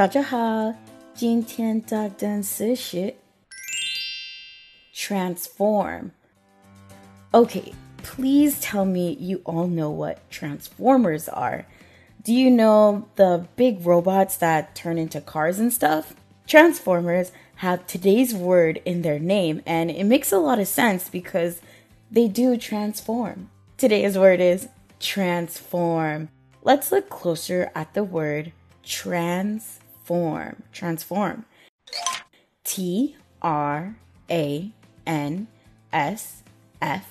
大家好，今天的单词是 transform. Okay, please tell me you all know what transformers are. Do you know the big robots that turn into cars and stuff? Transformers have today's word in their name, and it makes a lot of sense because they do transform. Today's word is transform. Let's look closer at the word transform. Form, transform. T R A N S F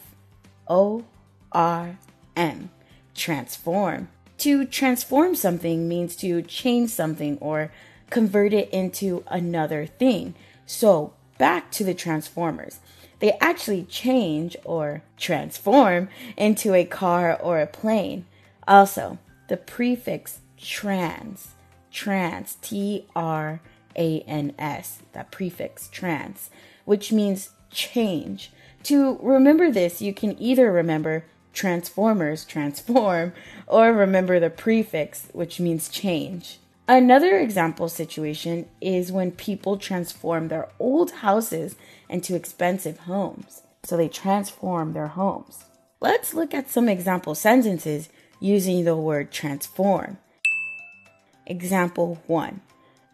O R M. Transform. To transform something means to change something or convert it into another thing. So, back to the Transformers. They actually change or transform into a car or a plane. Also, the prefix trans trans, T R A N S, that prefix trans, which means change. To remember this, you can either remember transformers, transform, or remember the prefix, which means change. Another example situation is when people transform their old houses into expensive homes. So they transform their homes. Let's look at some example sentences using the word transform. Example 1.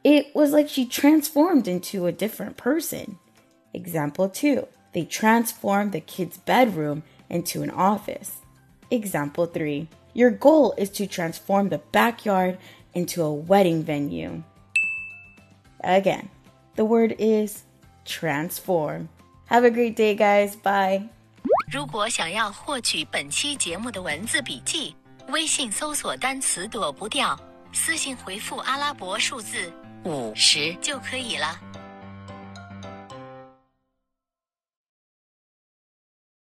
It was like she transformed into a different person. Example 2. They transformed the kid's bedroom into an office. Example 3. Your goal is to transform the backyard into a wedding venue. Again, the word is transform. Have a great day, guys. Bye. 如果想要获取本期节目的文字笔记，微信搜索单词躲不掉。 私信回复阿拉伯数字五十就可以了。